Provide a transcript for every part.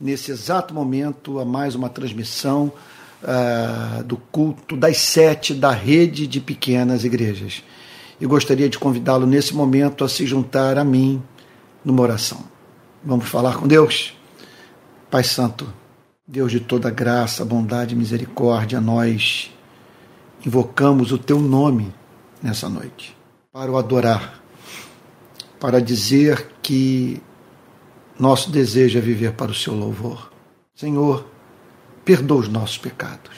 nesse exato momento a mais uma transmissão uh, do culto das sete da rede de pequenas igrejas. E gostaria de convidá-lo nesse momento a se juntar a mim numa oração. Vamos falar com Deus? Pai Santo, Deus de toda graça, bondade e misericórdia, nós invocamos o teu nome nessa noite para o adorar, para dizer que nosso desejo é viver para o seu louvor. Senhor, perdoa os nossos pecados.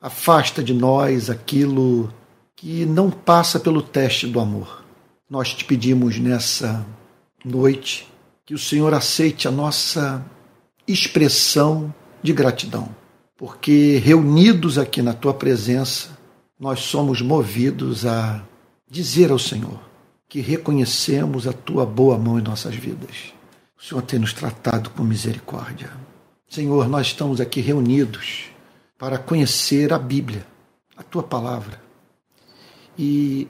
Afasta de nós aquilo que não passa pelo teste do amor. Nós te pedimos nessa noite que o Senhor aceite a nossa expressão de gratidão, porque reunidos aqui na tua presença, nós somos movidos a dizer ao Senhor que reconhecemos a tua boa mão em nossas vidas. O Senhor tem nos tratado com misericórdia. Senhor, nós estamos aqui reunidos para conhecer a Bíblia, a tua palavra e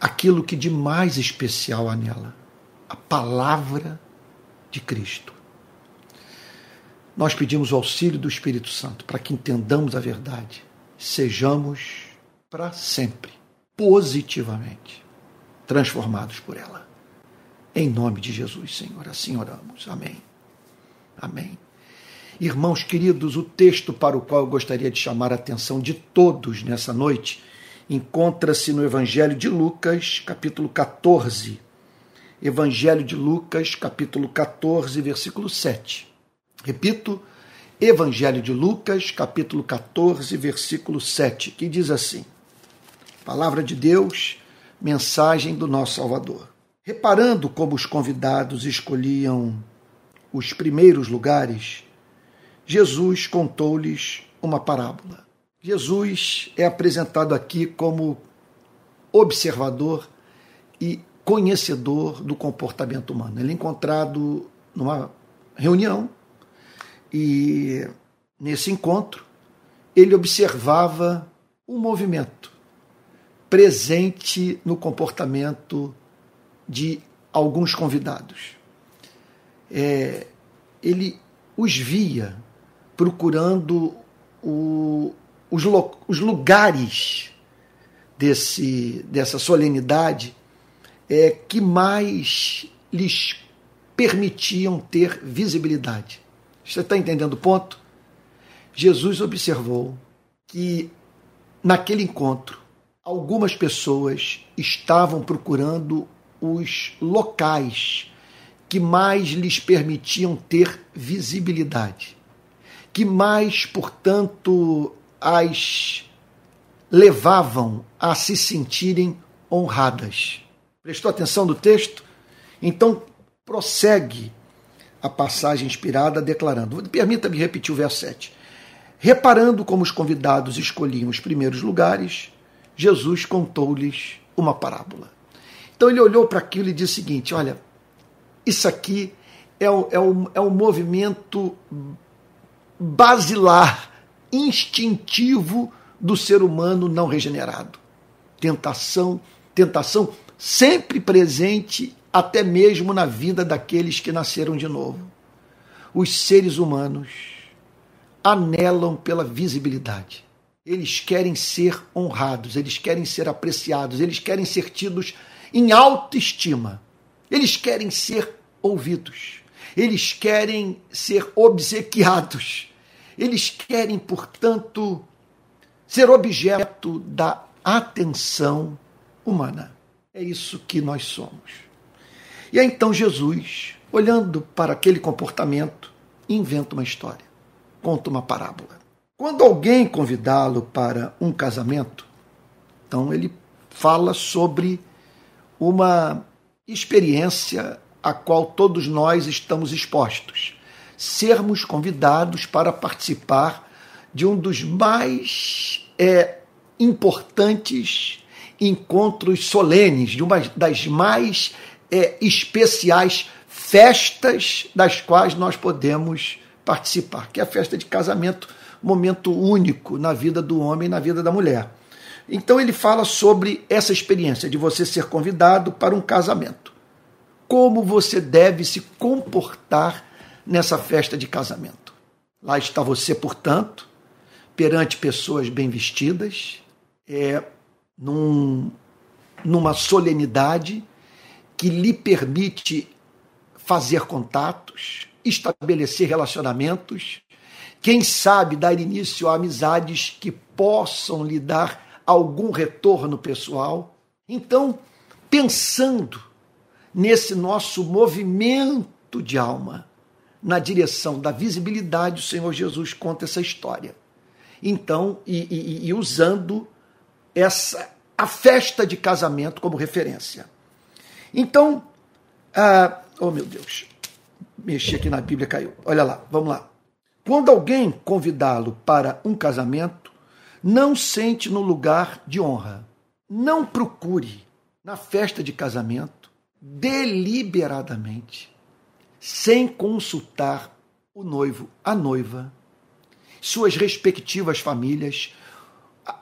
aquilo que de mais especial há nela, a palavra de Cristo. Nós pedimos o auxílio do Espírito Santo para que entendamos a verdade, sejamos para sempre, positivamente, transformados por ela. Em nome de Jesus, Senhor, assim oramos. Amém. Amém. Irmãos queridos, o texto para o qual eu gostaria de chamar a atenção de todos nessa noite encontra-se no Evangelho de Lucas, capítulo 14. Evangelho de Lucas, capítulo 14, versículo 7. Repito, Evangelho de Lucas, capítulo 14, versículo 7, que diz assim: Palavra de Deus, mensagem do nosso Salvador. Reparando como os convidados escolhiam os primeiros lugares, Jesus contou-lhes uma parábola. Jesus é apresentado aqui como observador e conhecedor do comportamento humano. Ele é encontrado numa reunião e nesse encontro ele observava um movimento presente no comportamento de alguns convidados. É, ele os via procurando o, os, os lugares desse, dessa solenidade é, que mais lhes permitiam ter visibilidade. Você está entendendo o ponto? Jesus observou que naquele encontro algumas pessoas estavam procurando os locais que mais lhes permitiam ter visibilidade, que mais, portanto, as levavam a se sentirem honradas. Prestou atenção no texto? Então, prossegue a passagem inspirada declarando: permita-me repetir o verso 7. Reparando como os convidados escolhiam os primeiros lugares, Jesus contou-lhes uma parábola. Então ele olhou para aquilo e disse o seguinte: olha, isso aqui é o, é o, é o movimento basilar, instintivo do ser humano não regenerado. Tentação, tentação sempre presente até mesmo na vida daqueles que nasceram de novo. Os seres humanos anelam pela visibilidade eles querem ser honrados, eles querem ser apreciados, eles querem ser tidos em autoestima, eles querem ser ouvidos, eles querem ser obsequiados, eles querem, portanto, ser objeto da atenção humana. É isso que nós somos. E aí então Jesus, olhando para aquele comportamento, inventa uma história, conta uma parábola. Quando alguém convidá-lo para um casamento, então ele fala sobre uma experiência a qual todos nós estamos expostos. Sermos convidados para participar de um dos mais é, importantes encontros solenes, de uma das mais é, especiais festas das quais nós podemos participar, que é a festa de casamento momento único na vida do homem e na vida da mulher. Então ele fala sobre essa experiência de você ser convidado para um casamento. Como você deve se comportar nessa festa de casamento. Lá está você, portanto, perante pessoas bem vestidas, é, num, numa solenidade que lhe permite fazer contatos, estabelecer relacionamentos, quem sabe dar início a amizades que possam lhe dar algum retorno pessoal. Então, pensando nesse nosso movimento de alma, na direção da visibilidade, o Senhor Jesus conta essa história. Então, e, e, e usando essa a festa de casamento como referência. Então, ah, oh meu Deus, mexi aqui na Bíblia, caiu. Olha lá, vamos lá. Quando alguém convidá-lo para um casamento, não sente no lugar de honra. Não procure na festa de casamento deliberadamente, sem consultar o noivo, a noiva, suas respectivas famílias,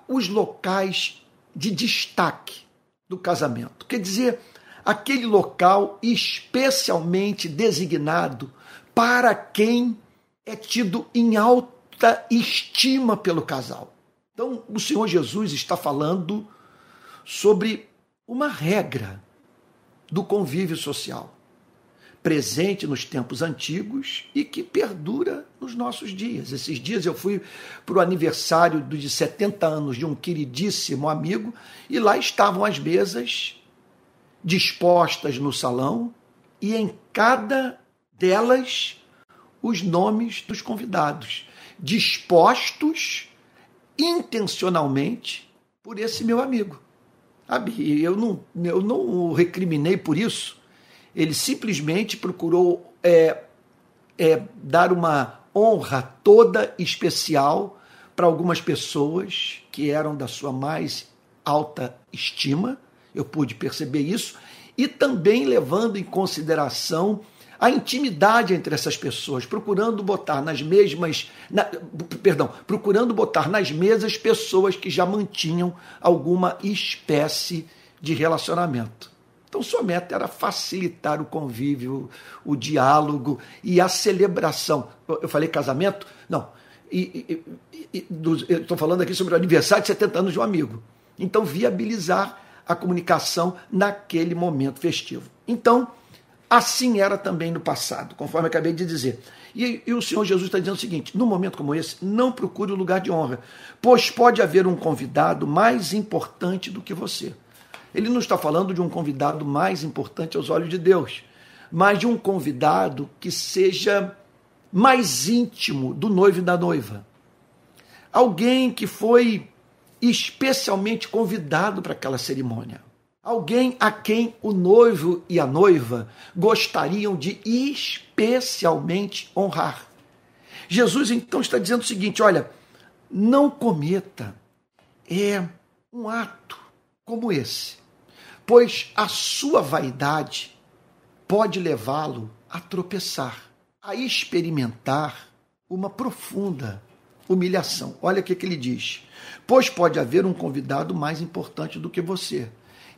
os locais de destaque do casamento. Quer dizer, aquele local especialmente designado para quem é tido em alta estima pelo casal. Então, o Senhor Jesus está falando sobre uma regra do convívio social, presente nos tempos antigos e que perdura nos nossos dias. Esses dias eu fui para o aniversário de 70 anos de um queridíssimo amigo e lá estavam as mesas dispostas no salão e em cada delas os nomes dos convidados, dispostos intencionalmente por esse meu amigo. Sabe? Eu não, eu não o recriminei por isso. Ele simplesmente procurou é, é, dar uma honra toda especial para algumas pessoas que eram da sua mais alta estima. Eu pude perceber isso. E também levando em consideração a intimidade entre essas pessoas, procurando botar nas mesmas, na, perdão, procurando botar nas mesas pessoas que já mantinham alguma espécie de relacionamento. Então, sua meta era facilitar o convívio, o diálogo e a celebração. Eu falei casamento? Não. E, e, e, estou falando aqui sobre o aniversário de 70 anos de um amigo. Então, viabilizar a comunicação naquele momento festivo. Então, Assim era também no passado, conforme acabei de dizer. E, e, o Senhor Jesus está dizendo o seguinte: num momento como esse, não procure o lugar de honra, pois pode haver um convidado mais importante do que você. Ele não está falando de um convidado mais importante aos olhos de Deus, mas de um convidado que seja mais íntimo do noivo e da noiva. Alguém que foi especialmente convidado para aquela cerimônia. Alguém a quem o noivo e a noiva gostariam de especialmente honrar. Jesus então está dizendo o seguinte: olha, não cometa é um ato como esse, pois a sua vaidade pode levá-lo a tropeçar, a experimentar uma profunda humilhação. Olha o que, que ele diz: pois pode haver um convidado mais importante do que você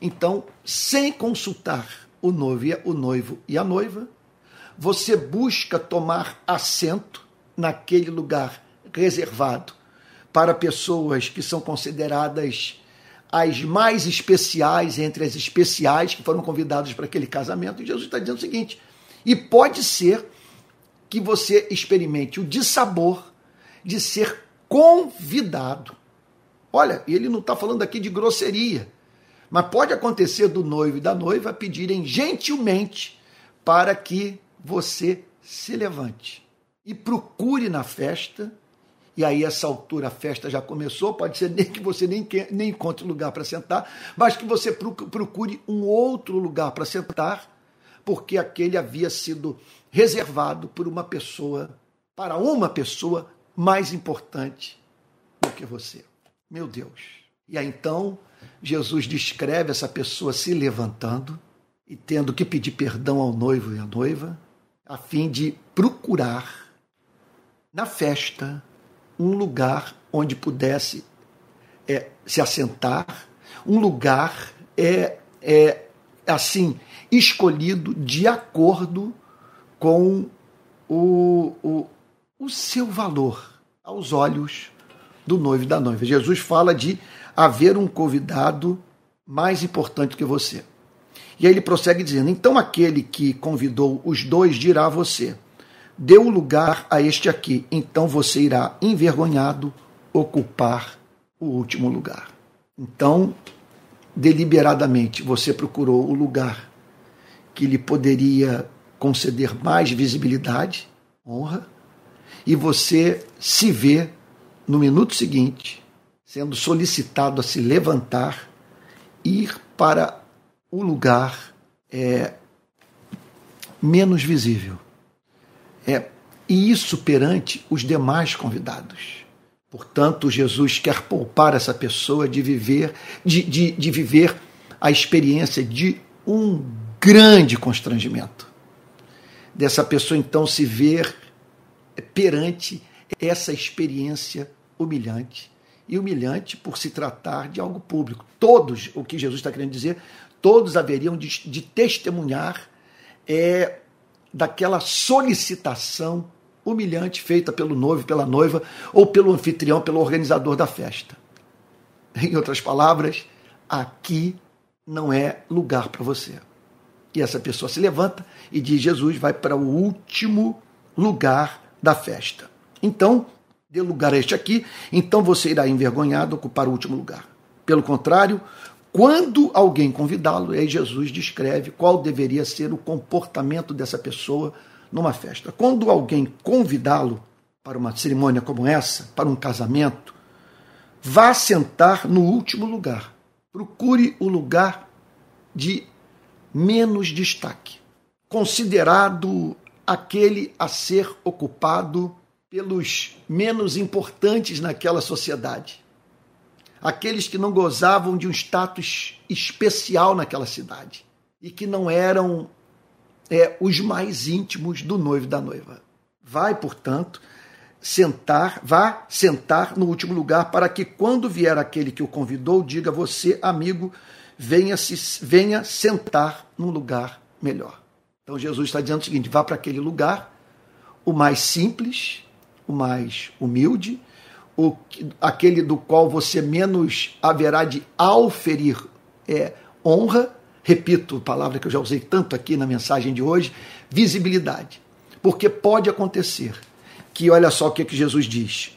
então, sem consultar o noivo, e a noiva, você busca tomar assento naquele lugar reservado para pessoas que são consideradas as mais especiais entre as especiais que foram convidadas para aquele casamento. E Jesus está dizendo o seguinte: e pode ser que você experimente o dissabor de ser convidado. Olha, ele não está falando aqui de grosseria. Mas pode acontecer do noivo e da noiva pedirem gentilmente para que você se levante e procure na festa. E aí, essa altura, a festa já começou. Pode ser nem que você nem, nem encontre lugar para sentar, mas que você procure um outro lugar para sentar, porque aquele havia sido reservado por uma pessoa, para uma pessoa mais importante do que você. Meu Deus. E aí então Jesus descreve essa pessoa se levantando e tendo que pedir perdão ao noivo e à noiva, a fim de procurar na festa um lugar onde pudesse é, se assentar, um lugar é, é assim escolhido de acordo com o, o, o seu valor aos olhos do noivo e da noiva. Jesus fala de haver um convidado mais importante que você. E aí ele prossegue dizendo: Então aquele que convidou os dois dirá a você: Deu lugar a este aqui, então você irá envergonhado ocupar o último lugar. Então, deliberadamente, você procurou o lugar que lhe poderia conceder mais visibilidade, honra, e você se vê no minuto seguinte sendo solicitado a se levantar, ir para o lugar é, menos visível. É, e isso perante os demais convidados. Portanto, Jesus quer poupar essa pessoa de viver, de, de, de viver a experiência de um grande constrangimento. Dessa pessoa então se ver perante essa experiência humilhante e humilhante por se tratar de algo público. Todos, o que Jesus está querendo dizer, todos haveriam de, de testemunhar é, daquela solicitação humilhante feita pelo noivo, pela noiva, ou pelo anfitrião, pelo organizador da festa. Em outras palavras, aqui não é lugar para você. E essa pessoa se levanta e diz: Jesus vai para o último lugar da festa. Então, dê lugar a este aqui, então você irá envergonhado ocupar o último lugar. Pelo contrário, quando alguém convidá-lo, aí Jesus descreve qual deveria ser o comportamento dessa pessoa numa festa. Quando alguém convidá-lo para uma cerimônia como essa, para um casamento, vá sentar no último lugar. Procure o lugar de menos destaque, considerado aquele a ser ocupado pelos menos importantes naquela sociedade, aqueles que não gozavam de um status especial naquela cidade e que não eram é, os mais íntimos do noivo e da noiva. Vai, portanto, sentar, vá sentar no último lugar para que quando vier aquele que o convidou, diga você, amigo, venha se venha sentar num lugar melhor. Então Jesus está dizendo o seguinte: vá para aquele lugar, o mais simples, o mais humilde, o, aquele do qual você menos haverá de auferir é, honra, repito, palavra que eu já usei tanto aqui na mensagem de hoje, visibilidade. Porque pode acontecer que, olha só o que, é que Jesus diz.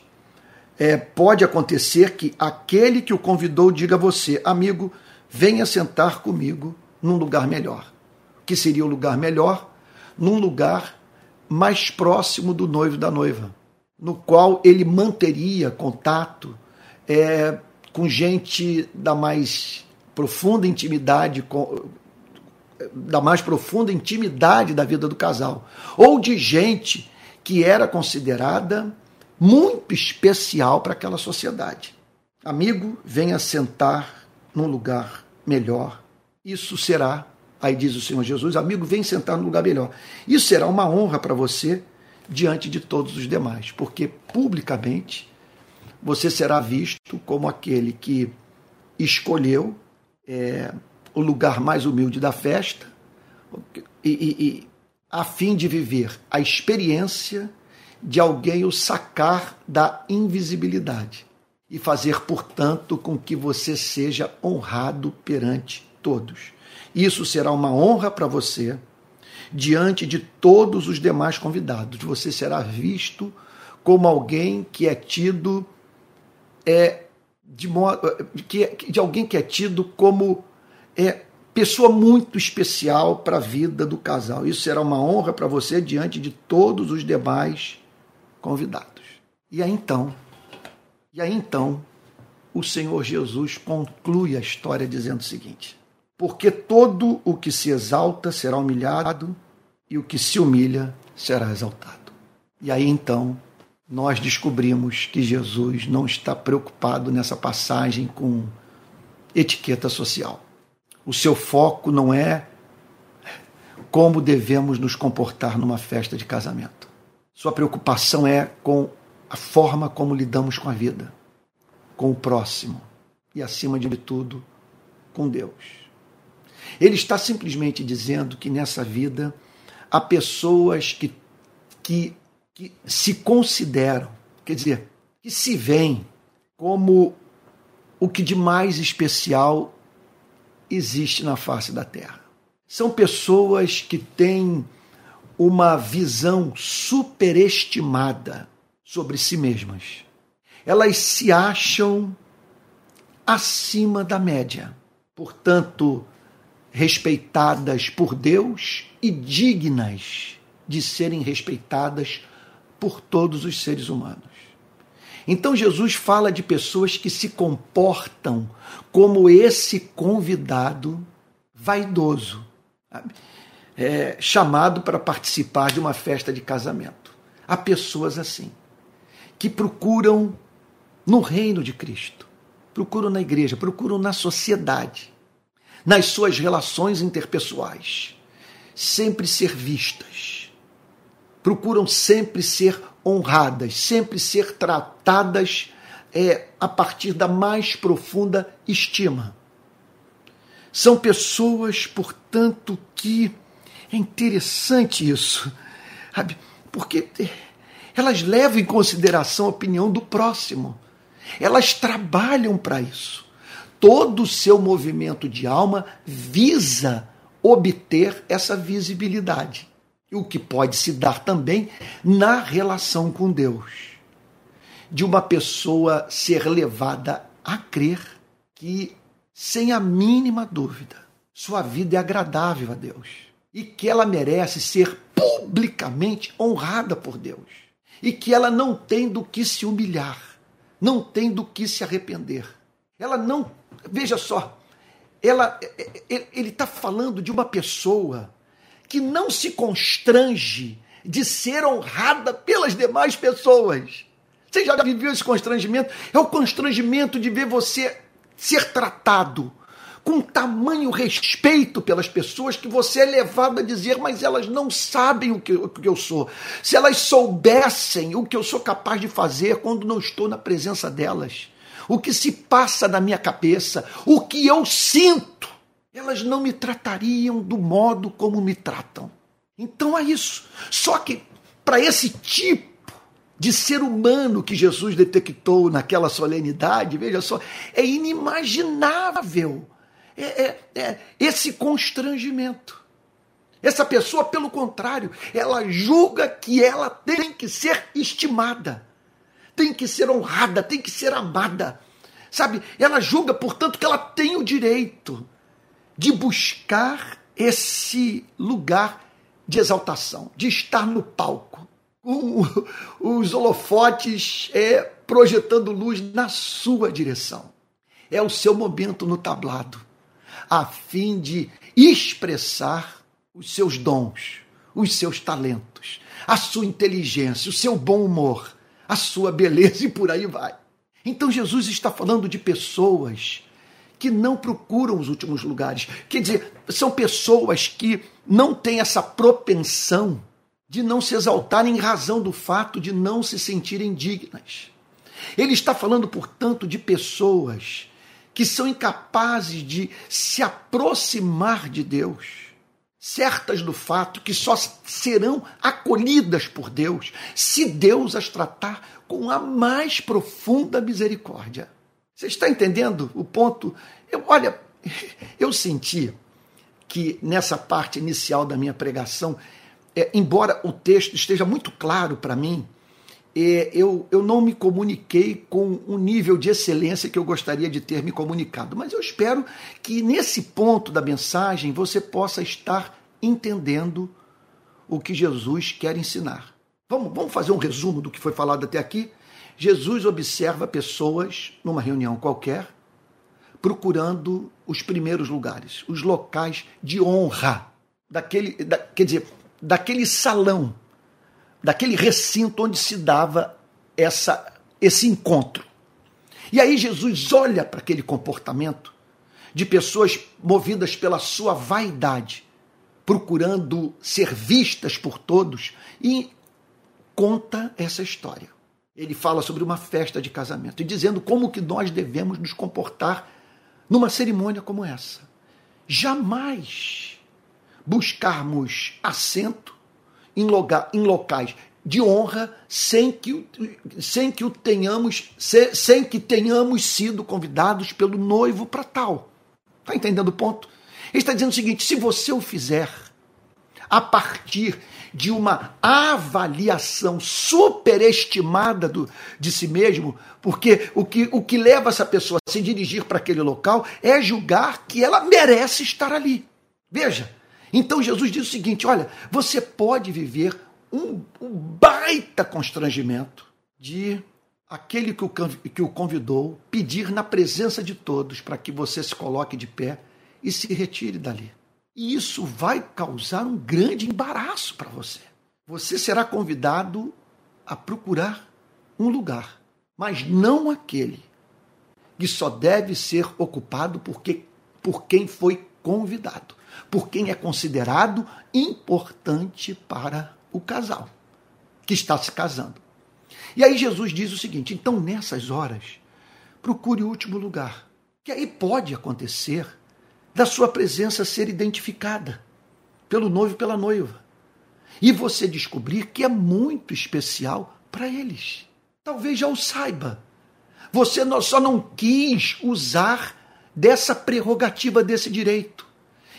É, pode acontecer que aquele que o convidou diga a você, amigo, venha sentar comigo num lugar melhor. Que seria o lugar melhor? Num lugar mais próximo do noivo da noiva no qual ele manteria contato é, com gente da mais profunda intimidade, com, da mais profunda intimidade da vida do casal, ou de gente que era considerada muito especial para aquela sociedade. Amigo, venha sentar num lugar melhor. Isso será, aí diz o Senhor Jesus, amigo, vem sentar num lugar melhor. Isso será uma honra para você diante de todos os demais, porque publicamente você será visto como aquele que escolheu é, o lugar mais humilde da festa e, e, e a fim de viver a experiência de alguém o sacar da invisibilidade e fazer, portanto, com que você seja honrado perante todos. Isso será uma honra para você diante de todos os demais convidados. Você será visto como alguém que é tido é, de, modo, que, é, de alguém que é tido como é, pessoa muito especial para a vida do casal. Isso será uma honra para você diante de todos os demais convidados. E aí então, e aí então, o Senhor Jesus conclui a história dizendo o seguinte: porque todo o que se exalta será humilhado, e o que se humilha será exaltado. E aí então nós descobrimos que Jesus não está preocupado nessa passagem com etiqueta social. O seu foco não é como devemos nos comportar numa festa de casamento. Sua preocupação é com a forma como lidamos com a vida, com o próximo e, acima de tudo, com Deus. Ele está simplesmente dizendo que nessa vida há pessoas que, que que, se consideram, quer dizer, que se veem como o que de mais especial existe na face da Terra. São pessoas que têm uma visão superestimada sobre si mesmas. Elas se acham acima da média, portanto, respeitadas por Deus e dignas de serem respeitadas por todos os seres humanos. Então Jesus fala de pessoas que se comportam como esse convidado vaidoso, é, chamado para participar de uma festa de casamento. Há pessoas assim, que procuram no reino de Cristo, procuram na igreja, procuram na sociedade, nas suas relações interpessoais, sempre ser vistas, procuram sempre ser honradas, sempre ser tratadas é, a partir da mais profunda estima. São pessoas, portanto, que é interessante isso, sabe? Porque elas levam em consideração a opinião do próximo. Elas trabalham para isso. Todo o seu movimento de alma visa obter essa visibilidade. O que pode se dar também na relação com Deus. De uma pessoa ser levada a crer que, sem a mínima dúvida, sua vida é agradável a Deus e que ela merece ser publicamente honrada por Deus e que ela não tem do que se humilhar, não tem do que se arrepender. Ela não, veja só, ela, ele está falando de uma pessoa que não se constrange de ser honrada pelas demais pessoas. Você já viveu esse constrangimento? É o constrangimento de ver você ser tratado com tamanho respeito pelas pessoas que você é levado a dizer, mas elas não sabem o que, o que eu sou. Se elas soubessem o que eu sou capaz de fazer quando não estou na presença delas, o que se passa na minha cabeça, o que eu sinto, elas não me tratariam do modo como me tratam. Então é isso. Só que para esse tipo de ser humano que Jesus detectou naquela solenidade, veja só, é inimaginável é, é, é esse constrangimento. Essa pessoa, pelo contrário, ela julga que ela tem que ser estimada, tem que ser honrada, tem que ser amada. Sabe? Ela julga, portanto, que ela tem o direito de buscar esse lugar de exaltação, de estar no palco, com os holofotes é, projetando luz na sua direção. É o seu momento no tablado, a fim de expressar os seus dons, os seus talentos, a sua inteligência, o seu bom humor, a sua beleza e por aí vai. Então Jesus está falando de pessoas que não procuram os últimos lugares. Quer dizer, são pessoas que não têm essa propensão de não se exaltar em razão do fato de não se sentirem dignas. Ele está falando, portanto, de pessoas que são incapazes de se aproximar de Deus, certas do fato que só serão acolhidas por Deus se Deus as tratar com a mais profunda misericórdia. Você está entendendo o ponto? Eu, olha, eu senti que nessa parte inicial da minha pregação, é, embora o texto esteja muito claro para mim, eu, eu não me comuniquei com o nível de excelência que eu gostaria de ter me comunicado. Mas eu espero que nesse ponto da mensagem você possa estar entendendo o que Jesus quer ensinar. Vamos, vamos fazer um resumo do que foi falado até aqui? Jesus observa pessoas numa reunião qualquer procurando os primeiros lugares, os locais de honra daquele, da, quer dizer, daquele salão, daquele recinto onde se dava essa, esse encontro. E aí Jesus olha para aquele comportamento de pessoas movidas pela sua vaidade, procurando ser vistas por todos e conta essa história ele fala sobre uma festa de casamento e dizendo como que nós devemos nos comportar numa cerimônia como essa. Jamais buscarmos assento em, lugar, em locais de honra sem que, sem que o tenhamos, sem que tenhamos sido convidados pelo noivo para tal. Está entendendo o ponto? Ele está dizendo o seguinte: se você o fizer a partir de uma avaliação superestimada do, de si mesmo, porque o que, o que leva essa pessoa a se dirigir para aquele local é julgar que ela merece estar ali. Veja, então Jesus diz o seguinte: olha, você pode viver um, um baita constrangimento de aquele que o, que o convidou pedir na presença de todos para que você se coloque de pé e se retire dali. E isso vai causar um grande embaraço para você. Você será convidado a procurar um lugar, mas não aquele que só deve ser ocupado porque, por quem foi convidado, por quem é considerado importante para o casal que está se casando. E aí Jesus diz o seguinte: então nessas horas, procure o último lugar. Que aí pode acontecer da sua presença ser identificada pelo noivo e pela noiva. E você descobrir que é muito especial para eles. Talvez já o saiba. Você só não quis usar dessa prerrogativa, desse direito.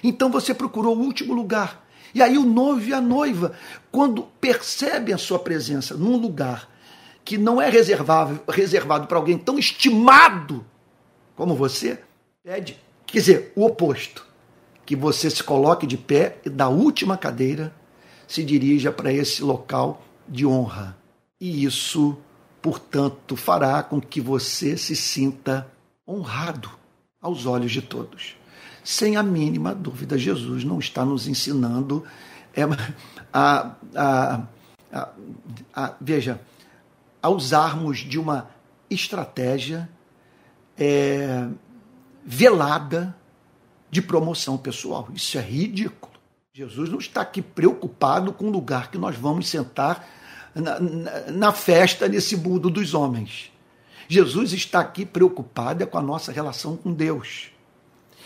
Então você procurou o último lugar. E aí o noivo e a noiva, quando percebem a sua presença num lugar que não é reservado, reservado para alguém tão estimado como você, pede Quer dizer, o oposto. Que você se coloque de pé e da última cadeira se dirija para esse local de honra. E isso, portanto, fará com que você se sinta honrado aos olhos de todos. Sem a mínima dúvida, Jesus não está nos ensinando é, a, a, a, a, veja, a usarmos de uma estratégia é, velada de promoção pessoal. Isso é ridículo. Jesus não está aqui preocupado com o lugar que nós vamos sentar na, na, na festa nesse mundo dos homens. Jesus está aqui preocupado é com a nossa relação com Deus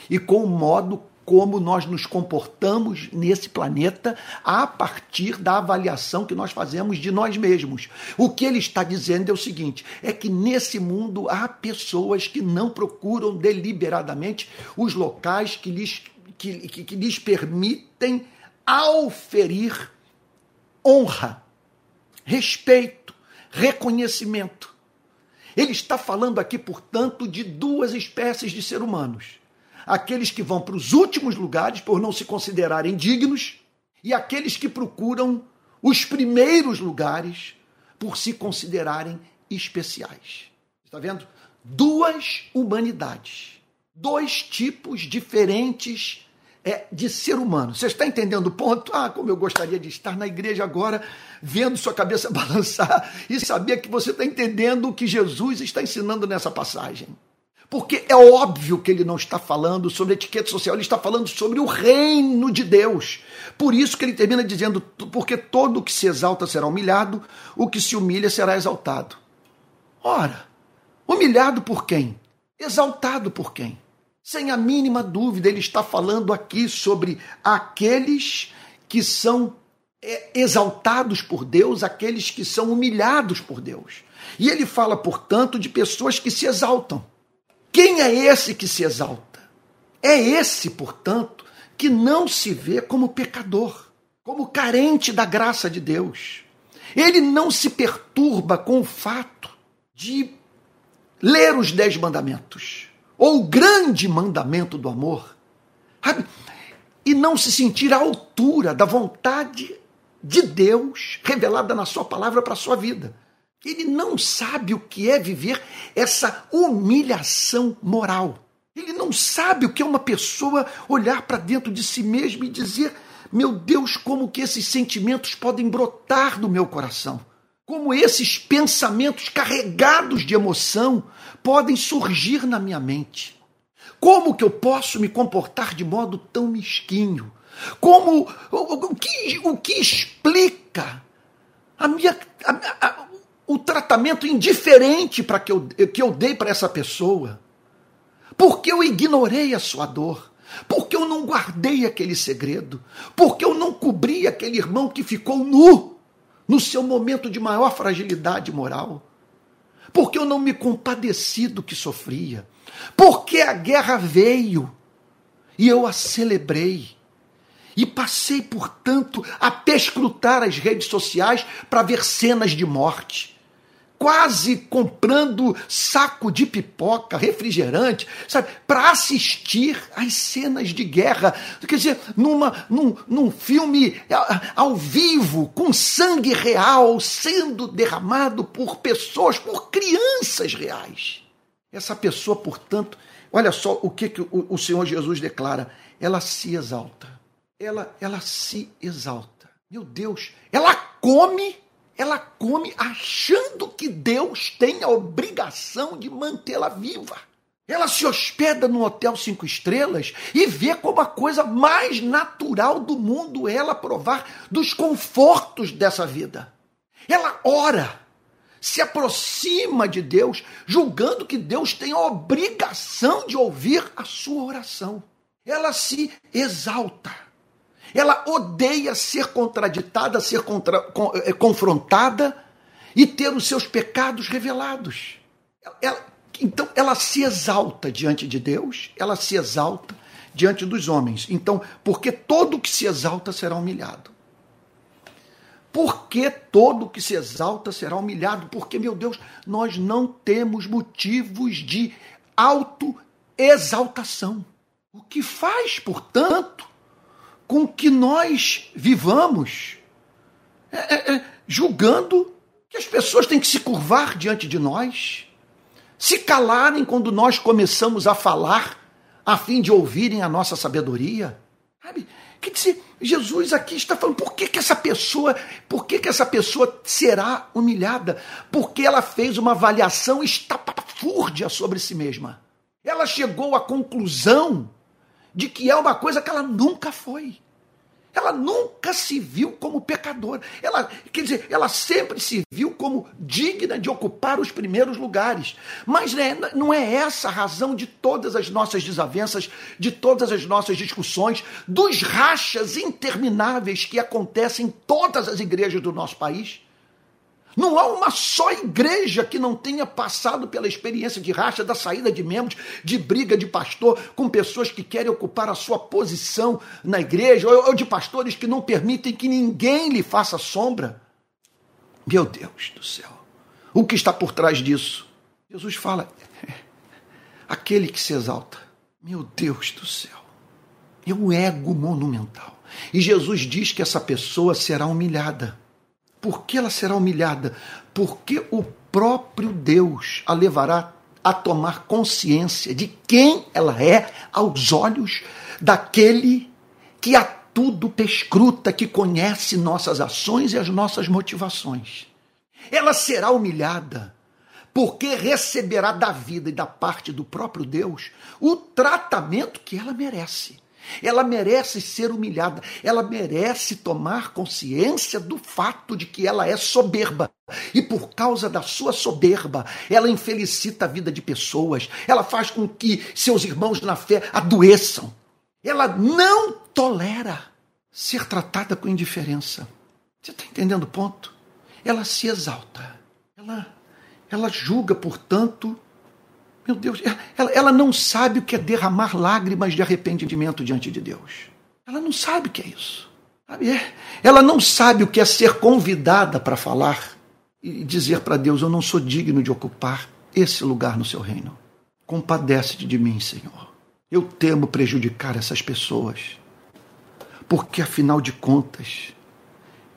e com o modo como nós nos comportamos nesse planeta a partir da avaliação que nós fazemos de nós mesmos. O que ele está dizendo é o seguinte: é que nesse mundo há pessoas que não procuram deliberadamente os locais que lhes, que, que, que lhes permitem auferir honra, respeito, reconhecimento. Ele está falando aqui, portanto, de duas espécies de ser humanos aqueles que vão para os últimos lugares por não se considerarem dignos e aqueles que procuram os primeiros lugares por se considerarem especiais. Está vendo? Duas humanidades, dois tipos diferentes é, de ser humano. Você está entendendo o ponto? Ah, como eu gostaria de estar na igreja agora, vendo sua cabeça balançar e saber que você está entendendo o que Jesus está ensinando nessa passagem. Porque é óbvio que ele não está falando sobre etiqueta social, ele está falando sobre o reino de Deus. Por isso que ele termina dizendo: porque todo o que se exalta será humilhado, o que se humilha será exaltado. Ora, humilhado por quem? Exaltado por quem? Sem a mínima dúvida, ele está falando aqui sobre aqueles que são é, exaltados por Deus, aqueles que são humilhados por Deus. E ele fala, portanto, de pessoas que se exaltam. Quem é esse que se exalta? É esse, portanto, que não se vê como pecador, como carente da graça de Deus. Ele não se perturba com o fato de ler os dez mandamentos, ou o grande mandamento do amor, e não se sentir à altura da vontade de Deus revelada na sua palavra para a sua vida. Ele não sabe o que é viver essa humilhação moral. Ele não sabe o que é uma pessoa olhar para dentro de si mesma e dizer: meu Deus, como que esses sentimentos podem brotar do meu coração? Como esses pensamentos carregados de emoção podem surgir na minha mente? Como que eu posso me comportar de modo tão mesquinho? Como o, o, que, o que explica a minha, a, a, o tratamento indiferente para que eu, que eu dei para essa pessoa? Porque eu ignorei a sua dor? Porque eu não guardei aquele segredo? Porque eu não cobri aquele irmão que ficou nu no seu momento de maior fragilidade moral? Porque eu não me compadeci do que sofria? Porque a guerra veio e eu a celebrei. E passei, portanto, a perscrutar as redes sociais para ver cenas de morte quase comprando saco de pipoca, refrigerante, sabe, para assistir às cenas de guerra. Quer dizer, numa, num, num filme ao vivo, com sangue real sendo derramado por pessoas, por crianças reais. Essa pessoa, portanto, olha só o que, que o, o Senhor Jesus declara: ela se exalta. Ela, ela se exalta. Meu Deus, ela come ela come achando que Deus tem a obrigação de mantê-la viva. Ela se hospeda num hotel cinco estrelas e vê como a coisa mais natural do mundo é ela provar dos confortos dessa vida. Ela ora, se aproxima de Deus, julgando que Deus tem a obrigação de ouvir a sua oração. Ela se exalta. Ela odeia ser contraditada, ser contra, con, é, confrontada e ter os seus pecados revelados. Ela, então, ela se exalta diante de Deus, ela se exalta diante dos homens. Então, porque todo que se exalta será humilhado. Porque todo que se exalta será humilhado? Porque, meu Deus, nós não temos motivos de autoexaltação. O que faz, portanto, com que nós vivamos, é, é, é, julgando que as pessoas têm que se curvar diante de nós, se calarem quando nós começamos a falar, a fim de ouvirem a nossa sabedoria. Sabe? Quer dizer, Jesus aqui está falando, por que, que essa pessoa, por que, que essa pessoa será humilhada? Porque ela fez uma avaliação estapafúrdia sobre si mesma. Ela chegou à conclusão de que é uma coisa que ela nunca foi. Ela nunca se viu como pecadora. Ela, quer dizer, ela sempre se viu como digna de ocupar os primeiros lugares. Mas né, não é essa a razão de todas as nossas desavenças, de todas as nossas discussões, dos rachas intermináveis que acontecem em todas as igrejas do nosso país. Não há uma só igreja que não tenha passado pela experiência de racha, da saída de membros, de briga de pastor com pessoas que querem ocupar a sua posição na igreja, ou de pastores que não permitem que ninguém lhe faça sombra. Meu Deus do céu. O que está por trás disso? Jesus fala: aquele que se exalta. Meu Deus do céu. É um ego monumental. E Jesus diz que essa pessoa será humilhada. Por que ela será humilhada? Porque o próprio Deus a levará a tomar consciência de quem ela é aos olhos daquele que a tudo pescruta, que conhece nossas ações e as nossas motivações. Ela será humilhada porque receberá da vida e da parte do próprio Deus o tratamento que ela merece. Ela merece ser humilhada, ela merece tomar consciência do fato de que ela é soberba. E por causa da sua soberba, ela infelicita a vida de pessoas, ela faz com que seus irmãos na fé adoeçam. Ela não tolera ser tratada com indiferença. Você está entendendo o ponto? Ela se exalta. Ela, ela julga, portanto, meu Deus, ela, ela não sabe o que é derramar lágrimas de arrependimento diante de Deus. Ela não sabe o que é isso. É, ela não sabe o que é ser convidada para falar e dizer para Deus: Eu não sou digno de ocupar esse lugar no seu reino. Compadece-te de mim, Senhor. Eu temo prejudicar essas pessoas, porque afinal de contas,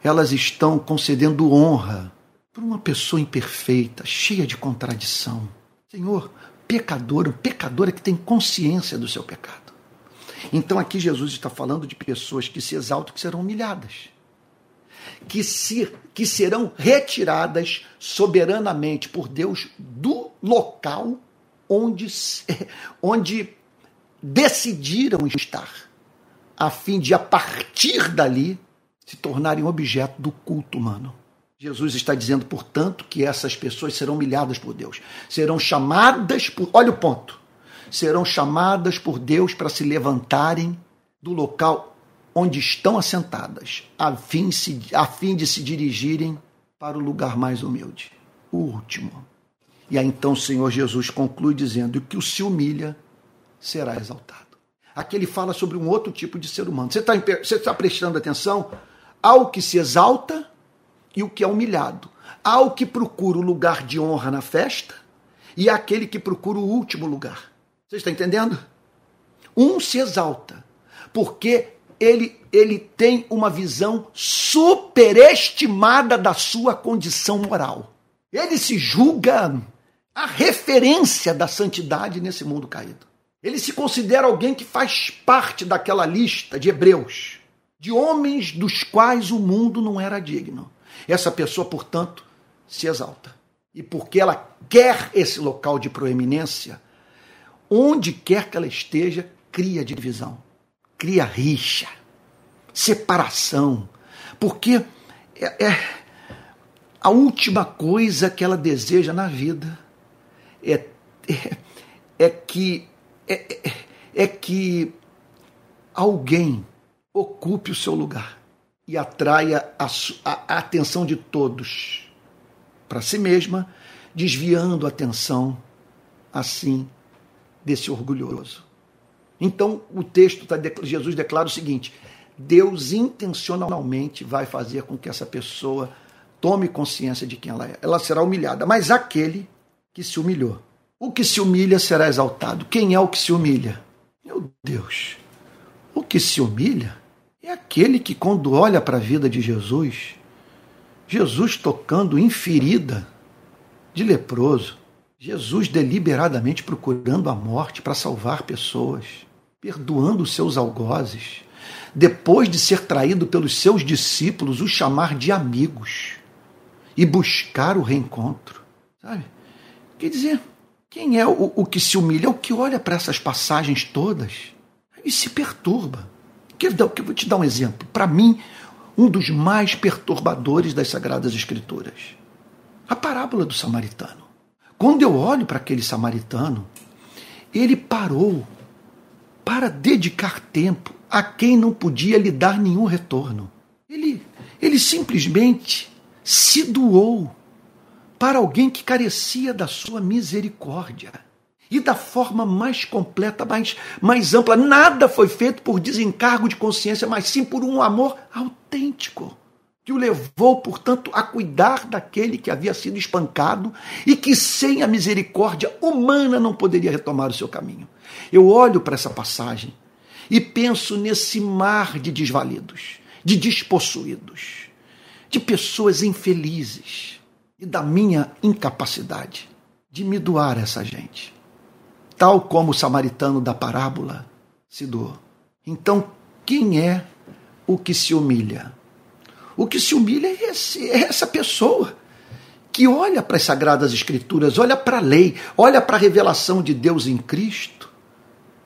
elas estão concedendo honra para uma pessoa imperfeita, cheia de contradição. Senhor, pecador, pecadora que tem consciência do seu pecado. Então aqui Jesus está falando de pessoas que se exaltam, que serão humilhadas, que, se, que serão retiradas soberanamente por Deus do local onde, onde decidiram estar, a fim de, a partir dali, se tornarem objeto do culto humano. Jesus está dizendo, portanto, que essas pessoas serão humilhadas por Deus. Serão chamadas por. Olha o ponto. Serão chamadas por Deus para se levantarem do local onde estão assentadas, a fim, se, a fim de se dirigirem para o lugar mais humilde, o último. E aí então o Senhor Jesus conclui dizendo que o se humilha será exaltado. Aqui ele fala sobre um outro tipo de ser humano. Você está você tá prestando atenção ao que se exalta e o que é humilhado, ao que procura o lugar de honra na festa e aquele que procura o último lugar. Você está entendendo? Um se exalta porque ele, ele tem uma visão superestimada da sua condição moral. Ele se julga a referência da santidade nesse mundo caído. Ele se considera alguém que faz parte daquela lista de hebreus, de homens dos quais o mundo não era digno. Essa pessoa, portanto, se exalta. E porque ela quer esse local de proeminência, onde quer que ela esteja, cria divisão, cria rixa, separação. Porque é, é a última coisa que ela deseja na vida é, é, é que é, é, é que alguém ocupe o seu lugar e atraia a, a, atenção de todos para si mesma, desviando a atenção assim desse orgulhoso. Então, o texto, tá, Jesus declara o seguinte: Deus intencionalmente vai fazer com que essa pessoa tome consciência de quem ela é. Ela será humilhada, mas aquele que se humilhou o que se humilha será exaltado. Quem é o que se humilha? Meu Deus. O que se humilha é aquele que, quando olha para a vida de Jesus, Jesus tocando em ferida de leproso, Jesus deliberadamente procurando a morte para salvar pessoas, perdoando os seus algozes, depois de ser traído pelos seus discípulos, o chamar de amigos e buscar o reencontro. Sabe? Quer dizer, quem é o, o que se humilha? É o que olha para essas passagens todas e se perturba. Quer vou te dar um exemplo. Para mim, um dos mais perturbadores das Sagradas Escrituras. A parábola do samaritano. Quando eu olho para aquele samaritano, ele parou para dedicar tempo a quem não podia lhe dar nenhum retorno. Ele, ele simplesmente se doou para alguém que carecia da sua misericórdia. E da forma mais completa, mais, mais ampla. Nada foi feito por desencargo de consciência, mas sim por um amor autêntico, que o levou, portanto, a cuidar daquele que havia sido espancado e que sem a misericórdia humana não poderia retomar o seu caminho. Eu olho para essa passagem e penso nesse mar de desvalidos, de despossuídos, de pessoas infelizes e da minha incapacidade de me doar essa gente, tal como o samaritano da parábola se doou. Então, quem é o que se humilha? O que se humilha é, esse, é essa pessoa que olha para as Sagradas Escrituras, olha para a lei, olha para a revelação de Deus em Cristo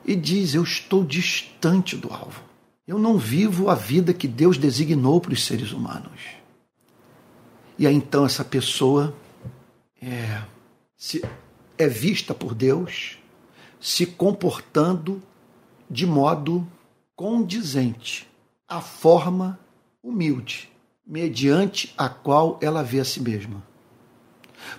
e diz: Eu estou distante do alvo. Eu não vivo a vida que Deus designou para os seres humanos. E aí então essa pessoa é, se, é vista por Deus se comportando de modo condizente à forma humilde, mediante a qual ela vê a si mesma.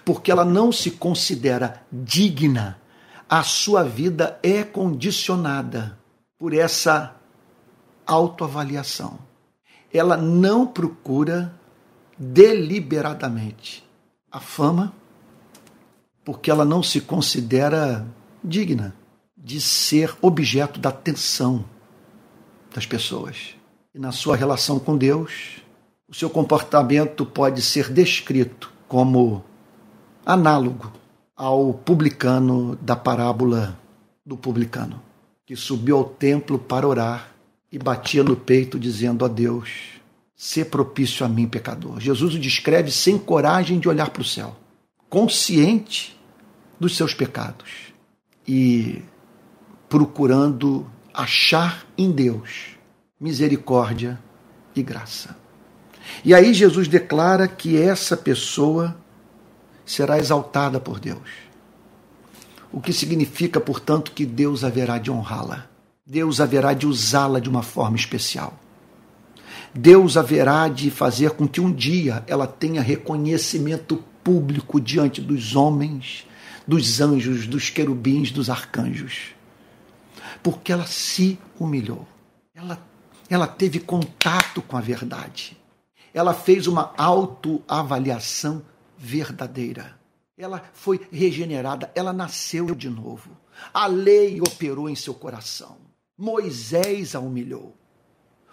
Porque ela não se considera digna, a sua vida é condicionada por essa autoavaliação. Ela não procura deliberadamente a fama, porque ela não se considera digna de ser objeto da atenção das pessoas. E na sua relação com Deus, o seu comportamento pode ser descrito como análogo ao publicano da parábola do publicano, que subiu ao templo para orar e batia no peito dizendo a Deus: ser propício a mim, pecador. Jesus o descreve sem coragem de olhar para o céu, consciente dos seus pecados e procurando achar em Deus misericórdia e graça. E aí Jesus declara que essa pessoa será exaltada por Deus. O que significa, portanto, que Deus haverá de honrá-la. Deus haverá de usá-la de uma forma especial. Deus haverá de fazer com que um dia ela tenha reconhecimento público diante dos homens, dos anjos, dos querubins, dos arcanjos. Porque ela se humilhou. Ela, ela teve contato com a verdade. Ela fez uma autoavaliação verdadeira. Ela foi regenerada, ela nasceu de novo. A lei operou em seu coração. Moisés a humilhou.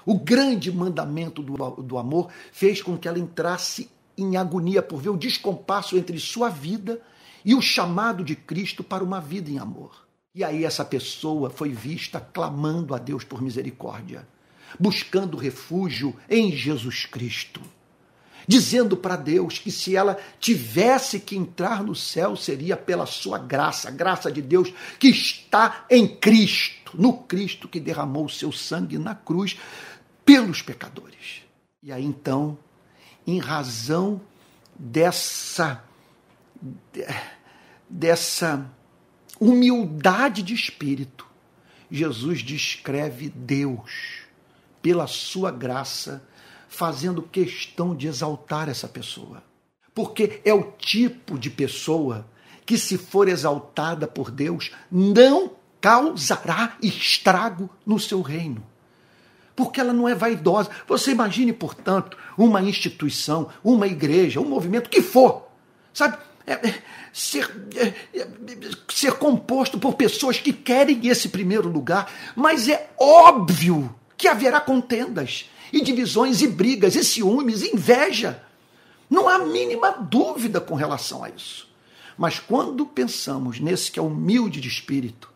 O grande mandamento do, do amor fez com que ela entrasse em agonia por ver o descompasso entre sua vida e o chamado de Cristo para uma vida em amor. E aí essa pessoa foi vista clamando a Deus por misericórdia, buscando refúgio em Jesus Cristo, dizendo para Deus que se ela tivesse que entrar no céu seria pela sua graça, a graça de Deus que está em Cristo, no Cristo que derramou o seu sangue na cruz pelos pecadores. E aí então, em razão dessa dessa humildade de espírito, Jesus descreve Deus pela sua graça, fazendo questão de exaltar essa pessoa. Porque é o tipo de pessoa que, se for exaltada por Deus, não causará estrago no seu reino porque ela não é vaidosa. Você imagine, portanto, uma instituição, uma igreja, um movimento que for, sabe? É, ser, é, é, ser composto por pessoas que querem esse primeiro lugar, mas é óbvio que haverá contendas e divisões e brigas e ciúmes e inveja. Não há mínima dúvida com relação a isso. Mas quando pensamos nesse que é humilde de espírito,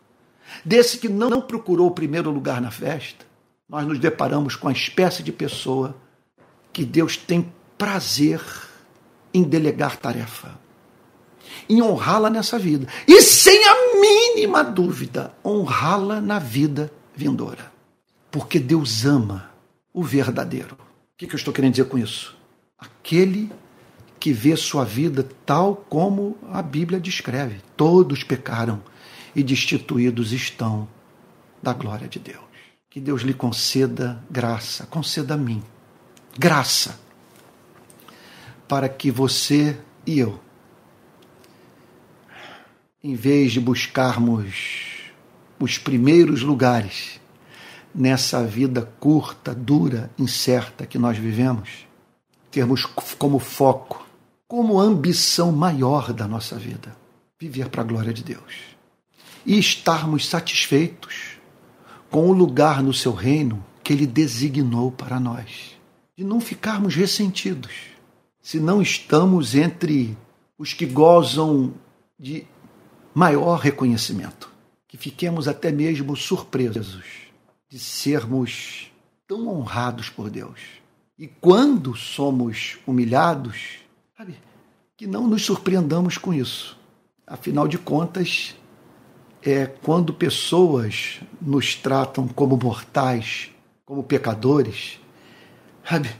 desse que não procurou o primeiro lugar na festa, nós nos deparamos com a espécie de pessoa que Deus tem prazer em delegar tarefa, em honrá-la nessa vida e, sem a mínima dúvida, honrá-la na vida vindoura. Porque Deus ama o verdadeiro. O que, eu estou querendo dizer com isso? Aquele que vê sua vida tal como a Bíblia descreve: todos pecaram e destituídos estão da glória de Deus. Que Deus lhe conceda graça, conceda a mim graça, para que você e eu, em vez de buscarmos os primeiros lugares nessa vida curta, dura, incerta que nós vivemos, termos como foco, como ambição maior da nossa vida, viver para a glória de Deus e estarmos satisfeitos com o lugar no seu reino que ele designou para nós. De não ficarmos ressentidos, se não estamos entre os que gozam de maior reconhecimento. Que fiquemos até mesmo surpresos de sermos tão honrados por Deus. E quando somos humilhados, sabe, que não nos surpreendamos com isso. Afinal de contas, é quando pessoas nos tratam como mortais, como pecadores, sabe?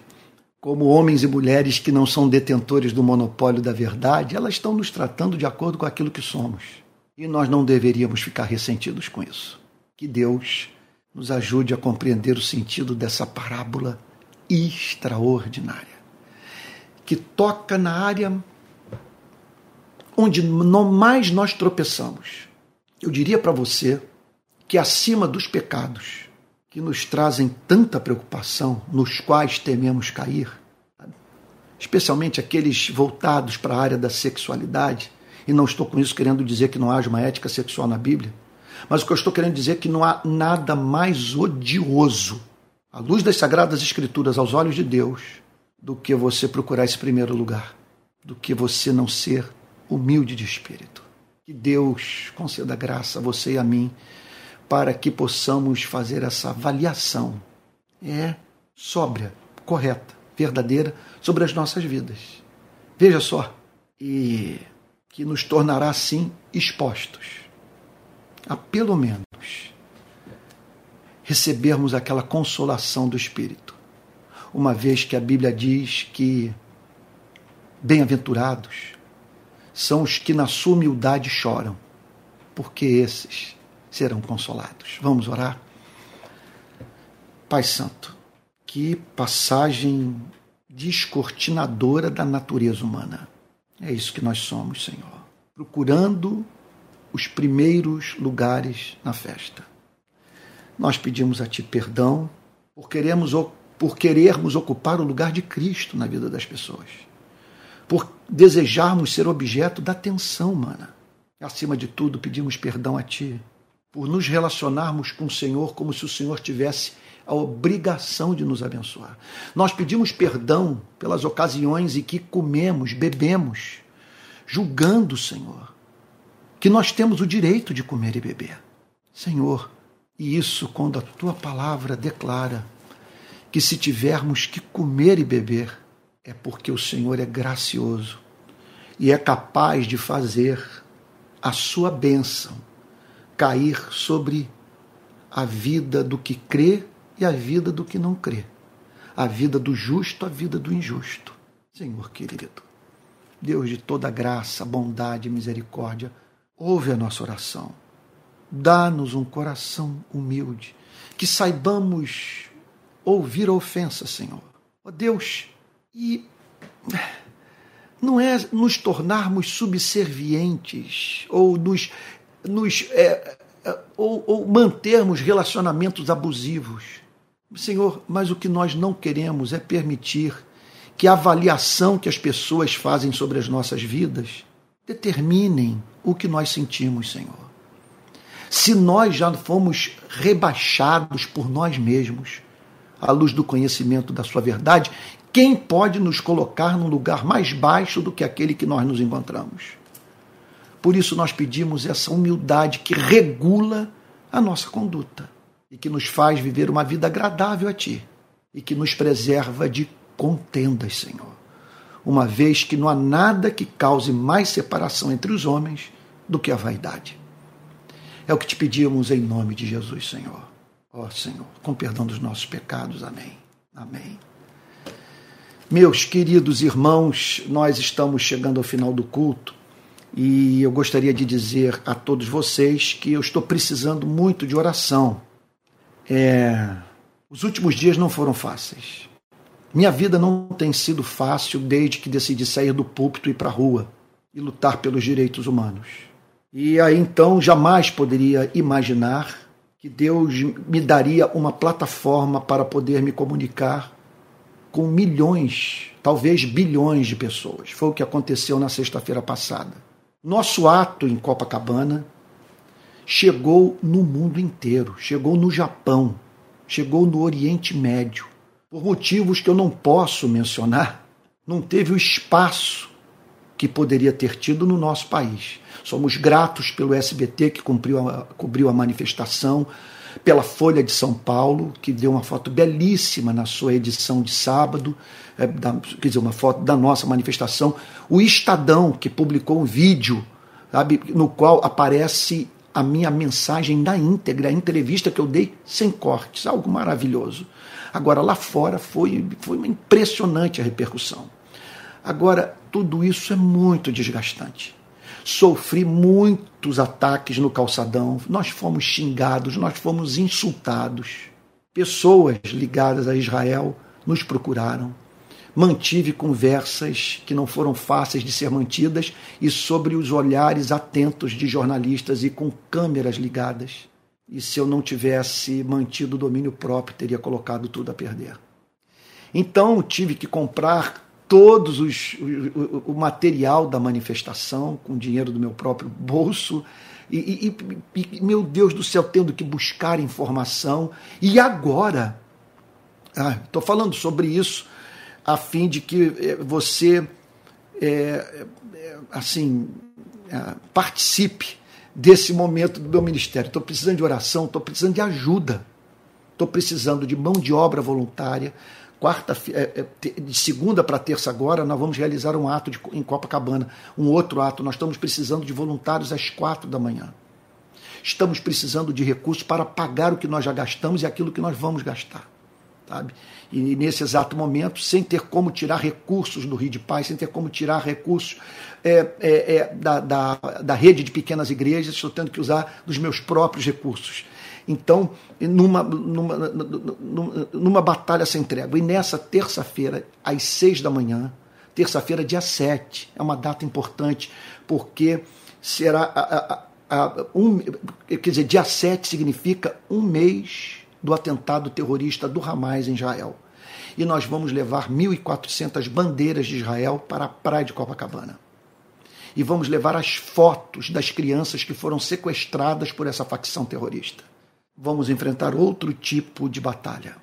Como homens e mulheres que não são detentores do monopólio da verdade, elas estão nos tratando de acordo com aquilo que somos. E nós não deveríamos ficar ressentidos com isso. Que Deus nos ajude a compreender o sentido dessa parábola extraordinária, que toca na área onde mais nós tropeçamos eu diria para você que acima dos pecados que nos trazem tanta preocupação, nos quais tememos cair, especialmente aqueles voltados para a área da sexualidade, e não estou com isso querendo dizer que não haja uma ética sexual na Bíblia, mas o que eu estou querendo dizer é que não há nada mais odioso, à luz das Sagradas Escrituras, aos olhos de Deus, do que você procurar esse primeiro lugar, do que você não ser humilde de espírito. Que Deus conceda graça a você e a mim para que possamos fazer essa avaliação é sóbria, correta, verdadeira sobre as nossas vidas. Veja só, e que nos tornará assim expostos a pelo menos recebermos aquela consolação do Espírito, uma vez que a Bíblia diz que bem-aventurados são os que na sua humildade choram, porque esses serão consolados. Vamos orar? Pai Santo, Que passagem descortinadora da natureza humana. É isso que nós somos, Senhor. Procurando os primeiros lugares na festa. Nós pedimos a Ti perdão por queremos, por querermos ocupar o lugar de Cristo na vida das pessoas, por desejarmos ser objeto da atenção humana. Acima de tudo, pedimos perdão a Ti por nos relacionarmos com o Senhor como se o Senhor tivesse a obrigação de nos abençoar. Nós pedimos perdão pelas ocasiões em que comemos, bebemos, julgando Senhor, que nós temos o direito de comer e beber. Senhor, e isso quando a tua palavra declara que se tivermos que comer e beber, é porque o Senhor é gracioso e é capaz de fazer a sua bênção cair sobre a vida do que crê e a vida do que não crê. A vida do justo, a vida do injusto. Senhor querido, Deus de toda graça, bondade e misericórdia, ouve a nossa oração Dá-nos um coração humilde, que saibamos ouvir a ofensa, Senhor. Ó Deus, e não é nos tornarmos subservientes ou nos, nos é, é, ou, ou mantermos relacionamentos abusivos. Senhor, mas o que nós não queremos é permitir que a avaliação que as pessoas fazem sobre as nossas vidas determinem o que nós sentimos, Senhor se nós já fomos rebaixados por nós mesmos, à luz do conhecimento da Sua verdade, quem pode nos colocar num lugar mais baixo do que aquele que nós nos encontramos? Por isso nós pedimos essa humildade que regula a nossa conduta e que nos faz viver uma vida agradável a Ti e que nos preserva de contendas, Senhor. Uma vez que não há nada que cause mais separação entre os homens do que a vaidade. É o que te pedimos em nome de Jesus, Senhor. Ó oh, Senhor, com perdão dos nossos pecados. Amém. Amém. Meus queridos irmãos, nós estamos chegando ao final do culto e eu gostaria de dizer a todos vocês que eu estou precisando muito de oração. É... Os últimos dias não foram fáceis. Minha vida não tem sido fácil desde que decidi sair do púlpito e ir para a rua e lutar pelos direitos humanos. E aí então jamais poderia imaginar que Deus me daria uma plataforma para poder me comunicar com milhões, talvez bilhões de pessoas. Foi o que aconteceu na sexta-feira passada. Nosso ato em Copacabana chegou no mundo inteiro, chegou no Japão, chegou no Oriente Médio. Por motivos que eu não posso mencionar, não teve o espaço que poderia ter tido no nosso país. Somos gratos pelo SBT que cumpriu a, cobriu a manifestação, pela Folha de São Paulo, que deu uma foto belíssima na sua edição de sábado, é, da, quer dizer, uma foto da nossa manifestação. O Estadão, que publicou um vídeo sabe, no qual aparece a minha mensagem na íntegra, a entrevista que eu dei sem cortes, algo maravilhoso. Agora, lá fora foi, foi impressionante a repercussão. Agora, tudo isso é muito desgastante sofri muitos ataques no calçadão, nós fomos xingados, nós fomos insultados. Pessoas ligadas a Israel nos procuraram. Mantive conversas que não foram fáceis de ser mantidas e sobre os olhares atentos de jornalistas e com câmeras ligadas. E se eu não tivesse mantido o domínio próprio, teria colocado tudo a perder. Então tive que comprar todos os o, o, material da manifestação com dinheiro do meu próprio bolso e, e, e, meu Deus do céu tendo que buscar informação e agora estou ah, falando sobre isso a fim de que eh, você é, assim participe desse momento do meu ministério estou precisando de oração estou precisando de ajuda estou precisando de mão de obra voluntária quarta, de segunda para terça agora, nós vamos realizar um ato de, em Copacabana, um outro ato. Nós estamos precisando de voluntários às quatro da manhã. Estamos precisando de recursos para pagar o que nós já gastamos e aquilo que nós vamos gastar. Sabe? E nesse exato momento, sem ter como tirar recursos do Rio de Paz, sem ter como tirar recursos é, é, é, da, da, da rede de pequenas igrejas, estou tendo que usar dos meus próprios recursos. Então, numa, numa, numa, numa batalha sem trégua. E nessa terça-feira, às seis da manhã, terça-feira, dia 7, é uma data importante, porque será. A, a, a, um, quer dizer, dia 7 significa um mês do atentado terrorista do Hamas em Israel. E nós vamos levar 1.400 bandeiras de Israel para a praia de Copacabana. E vamos levar as fotos das crianças que foram sequestradas por essa facção terrorista vamos enfrentar outro tipo de batalha.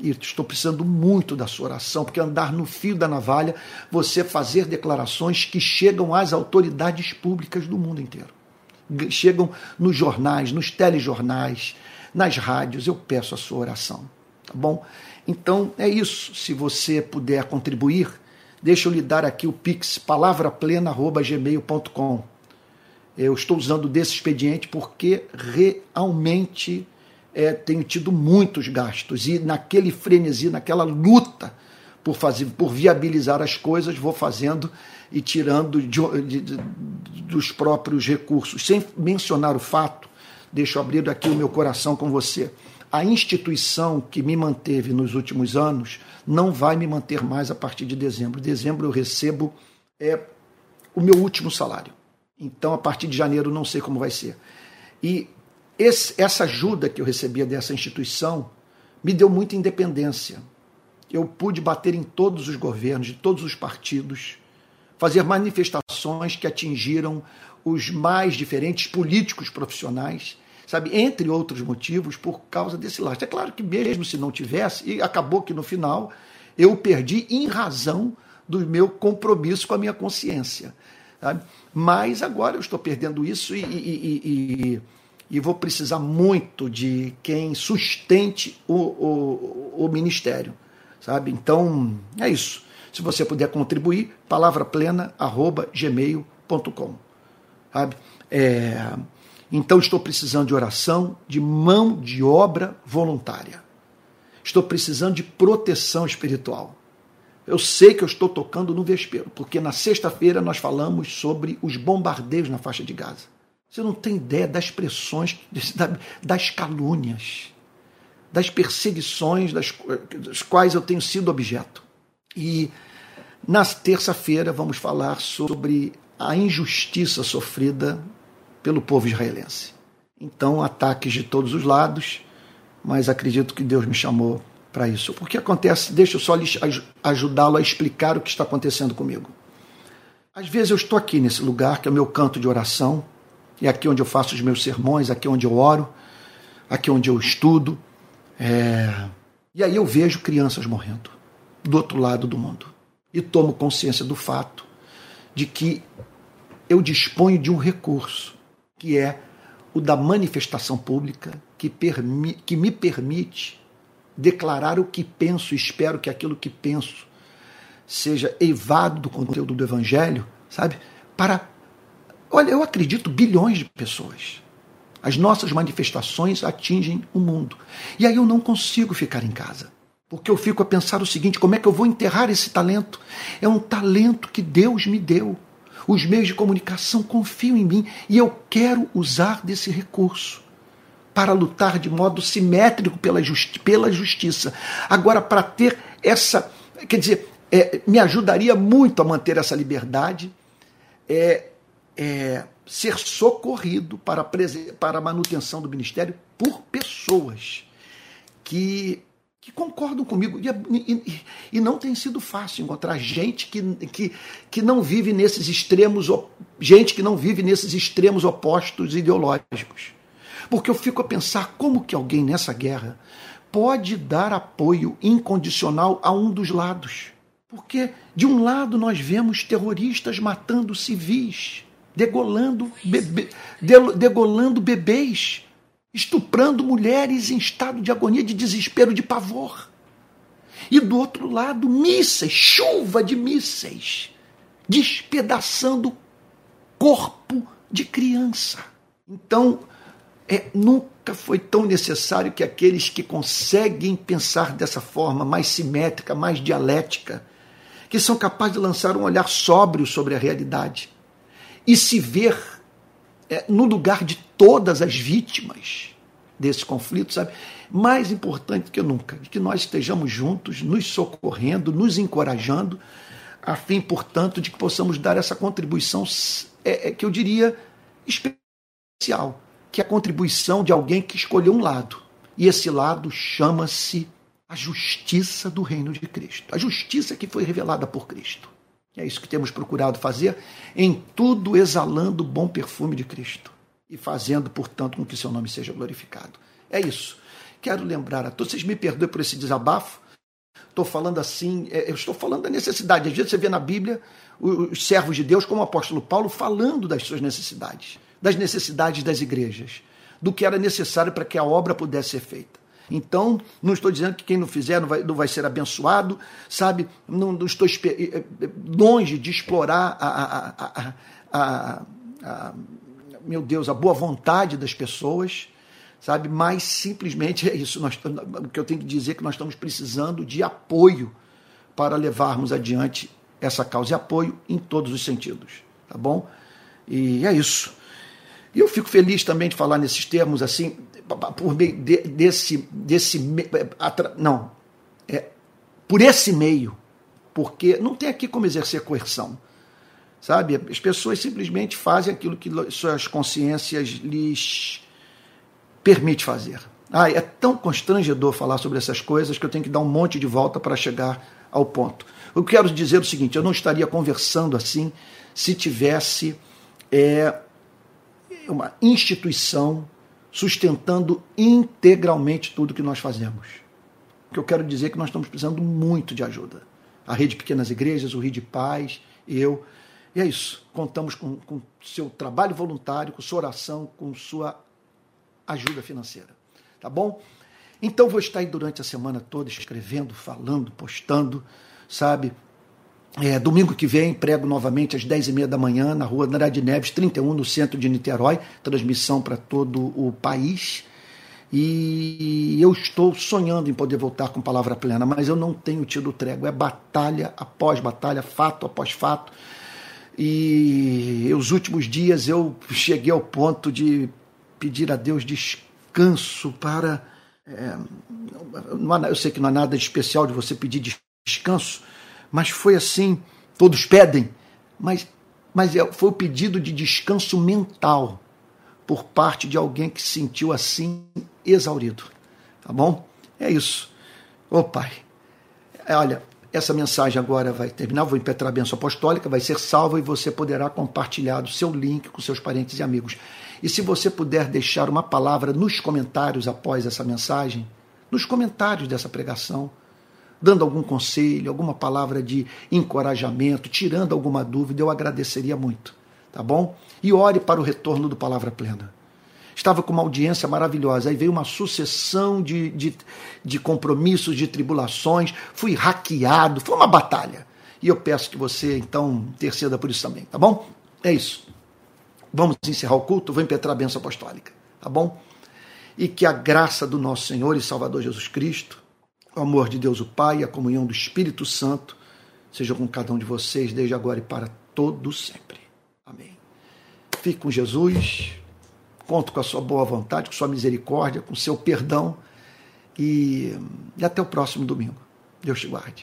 E estou precisando muito da sua oração, porque andar no fio da navalha, você fazer declarações que chegam às autoridades públicas do mundo inteiro. Chegam nos jornais, nos telejornais, nas rádios. Eu peço a sua oração, tá bom? Então é isso. Se você puder contribuir, deixa eu lhe dar aqui o pix palavraplena@gmail.com. Eu estou usando desse expediente porque realmente é, tenho tido muitos gastos e naquele frenesi, naquela luta por fazer, por viabilizar as coisas, vou fazendo e tirando de, de, de, dos próprios recursos, sem mencionar o fato. Deixa eu abrir aqui o meu coração com você. A instituição que me manteve nos últimos anos não vai me manter mais a partir de dezembro. Dezembro eu recebo é, o meu último salário. Então, a partir de janeiro, não sei como vai ser. E esse, essa ajuda que eu recebia dessa instituição me deu muita independência. Eu pude bater em todos os governos, de todos os partidos, fazer manifestações que atingiram os mais diferentes políticos profissionais, sabe, entre outros motivos, por causa desse lastro. É claro que mesmo se não tivesse, e acabou que no final eu perdi em razão do meu compromisso com a minha consciência. Sabe? Mas agora eu estou perdendo isso e, e, e, e vou precisar muito de quem sustente o, o, o, ministério. Sabe? Então, é isso. Se você puder contribuir, palavraplena.gmail.com. Sabe? É, então estou precisando de oração, de mão de obra voluntária. Estou precisando de proteção espiritual. Eu sei que eu estou tocando no vespeiro, porque na sexta-feira nós falamos sobre os bombardeios na faixa de Gaza. Você não tem ideia das pressões, das calúnias, das perseguições das, das quais eu tenho sido objeto. E na terça-feira vamos falar sobre a injustiça sofrida pelo povo israelense. Então, ataques de todos os lados, mas acredito que Deus me chamou para isso. O que acontece? Deixa eu só ajudá-lo a explicar o que está acontecendo comigo. Às vezes eu estou aqui nesse lugar, que é o meu canto de oração, e aqui onde eu faço os meus sermões, aqui onde eu oro, aqui onde eu estudo. É... E aí eu vejo crianças morrendo do outro lado do mundo. E tomo consciência do fato de que eu disponho de um recurso, que é o da manifestação pública, que, permi que me permite declarar o que penso, espero que aquilo que penso seja eivado do conteúdo do Evangelho, sabe? Para. Olha, eu acredito bilhões de pessoas. As nossas manifestações atingem o mundo. E aí eu não consigo ficar em casa. Porque eu fico a pensar o seguinte: como é que eu vou enterrar esse talento? É um talento que Deus me deu. Os meios de comunicação confiam em mim e eu quero usar desse recurso para lutar de modo simétrico pela, justi pela justiça. Agora, para ter essa. Quer dizer, é, me ajudaria muito a manter essa liberdade, é, é, ser socorrido para, para a manutenção do ministério por pessoas que, que concordam comigo. E, e, e, não tem sido fácil encontrar gente que, que, que não vive nesses extremos, gente que não vive nesses extremos opostos ideológicos. Porque eu fico a pensar como que alguém nessa guerra pode dar apoio incondicional a um dos lados. Porque de um lado nós vemos terroristas matando civis, degolando, bebê, degolando bebês, estuprando mulheres em estado de agonia, de desespero, de pavor. E do outro lado, mísseis, chuva de mísseis, despedaçando corpo de criança. Então, é, nunca foi tão necessário que aqueles que conseguem pensar dessa forma mais simétrica, mais dialética, que são capazes de lançar um olhar sóbrio sobre a realidade e se ver é, no lugar de todas as vítimas, desse conflito, sabe? Mais importante que nunca, que nós estejamos juntos, nos socorrendo, nos encorajando, a fim, portanto, de que possamos dar essa contribuição, é, é, que eu diria, especial, que é a contribuição de alguém que escolheu um lado. E esse lado chama-se a justiça do reino de Cristo, a justiça que foi revelada por Cristo. É isso que temos procurado fazer, em tudo exalando o bom perfume de Cristo e fazendo, portanto, com que seu nome seja glorificado. É isso. Quero lembrar a todos, vocês me perdoem por esse desabafo. Estou falando assim, é, eu estou falando da necessidade. Às vezes você vê na Bíblia os servos de Deus, como o apóstolo Paulo, falando das suas necessidades, das necessidades das igrejas, do que era necessário para que a obra pudesse ser feita. Então, não estou dizendo que quem não fizer não vai, não vai ser abençoado, sabe? Não, não estou eh, eh, longe de explorar a, a, a, a meu Deus, a boa vontade das pessoas, sabe? Mas simplesmente é isso. Nós, o que eu tenho que dizer é que nós estamos precisando de apoio para levarmos adiante essa causa e apoio em todos os sentidos, tá bom? E é isso. E eu fico feliz também de falar nesses termos assim, por meio de, desse, desse não, é, por esse meio, porque não tem aqui como exercer coerção. Sabe? As pessoas simplesmente fazem aquilo que suas consciências lhes permite fazer. Ah, é tão constrangedor falar sobre essas coisas que eu tenho que dar um monte de volta para chegar ao ponto. Eu quero dizer o seguinte: eu não estaria conversando assim se tivesse é, uma instituição sustentando integralmente tudo que nós fazemos. O que eu quero dizer é que nós estamos precisando muito de ajuda. A Rede Pequenas Igrejas, o Rio de Paz, eu, e é isso. Contamos com, com seu trabalho voluntário, com sua oração, com sua ajuda financeira. Tá bom? Então vou estar aí durante a semana toda escrevendo, falando, postando, sabe? É, domingo que vem, prego novamente às 10h30 da manhã, na rua Andrade Neves, 31, no centro de Niterói, transmissão para todo o país. E eu estou sonhando em poder voltar com palavra plena, mas eu não tenho tido trégua. É batalha após batalha, fato após fato. E os últimos dias eu cheguei ao ponto de pedir a Deus descanso para. É, eu sei que não há nada de especial de você pedir descanso, mas foi assim. Todos pedem, mas, mas é, foi o pedido de descanso mental por parte de alguém que se sentiu assim exaurido. Tá bom? É isso. Ô Pai, é, olha, essa mensagem agora vai terminar, vou impetrar a benção apostólica, vai ser salva e você poderá compartilhar o seu link com seus parentes e amigos. E se você puder deixar uma palavra nos comentários após essa mensagem, nos comentários dessa pregação, dando algum conselho, alguma palavra de encorajamento, tirando alguma dúvida, eu agradeceria muito, tá bom? E ore para o retorno do Palavra Plena estava com uma audiência maravilhosa. Aí veio uma sucessão de, de, de compromissos, de tribulações, fui hackeado, foi uma batalha. E eu peço que você, então, interceda por isso também, tá bom? É isso. Vamos encerrar o culto, vou impetrar a benção apostólica, tá bom? E que a graça do nosso Senhor e Salvador Jesus Cristo, o amor de Deus o Pai e a comunhão do Espírito Santo seja com cada um de vocês, desde agora e para todo sempre. Amém. Fique com Jesus. Conto com a sua boa vontade, com sua misericórdia, com seu perdão. E, e até o próximo domingo. Deus te guarde.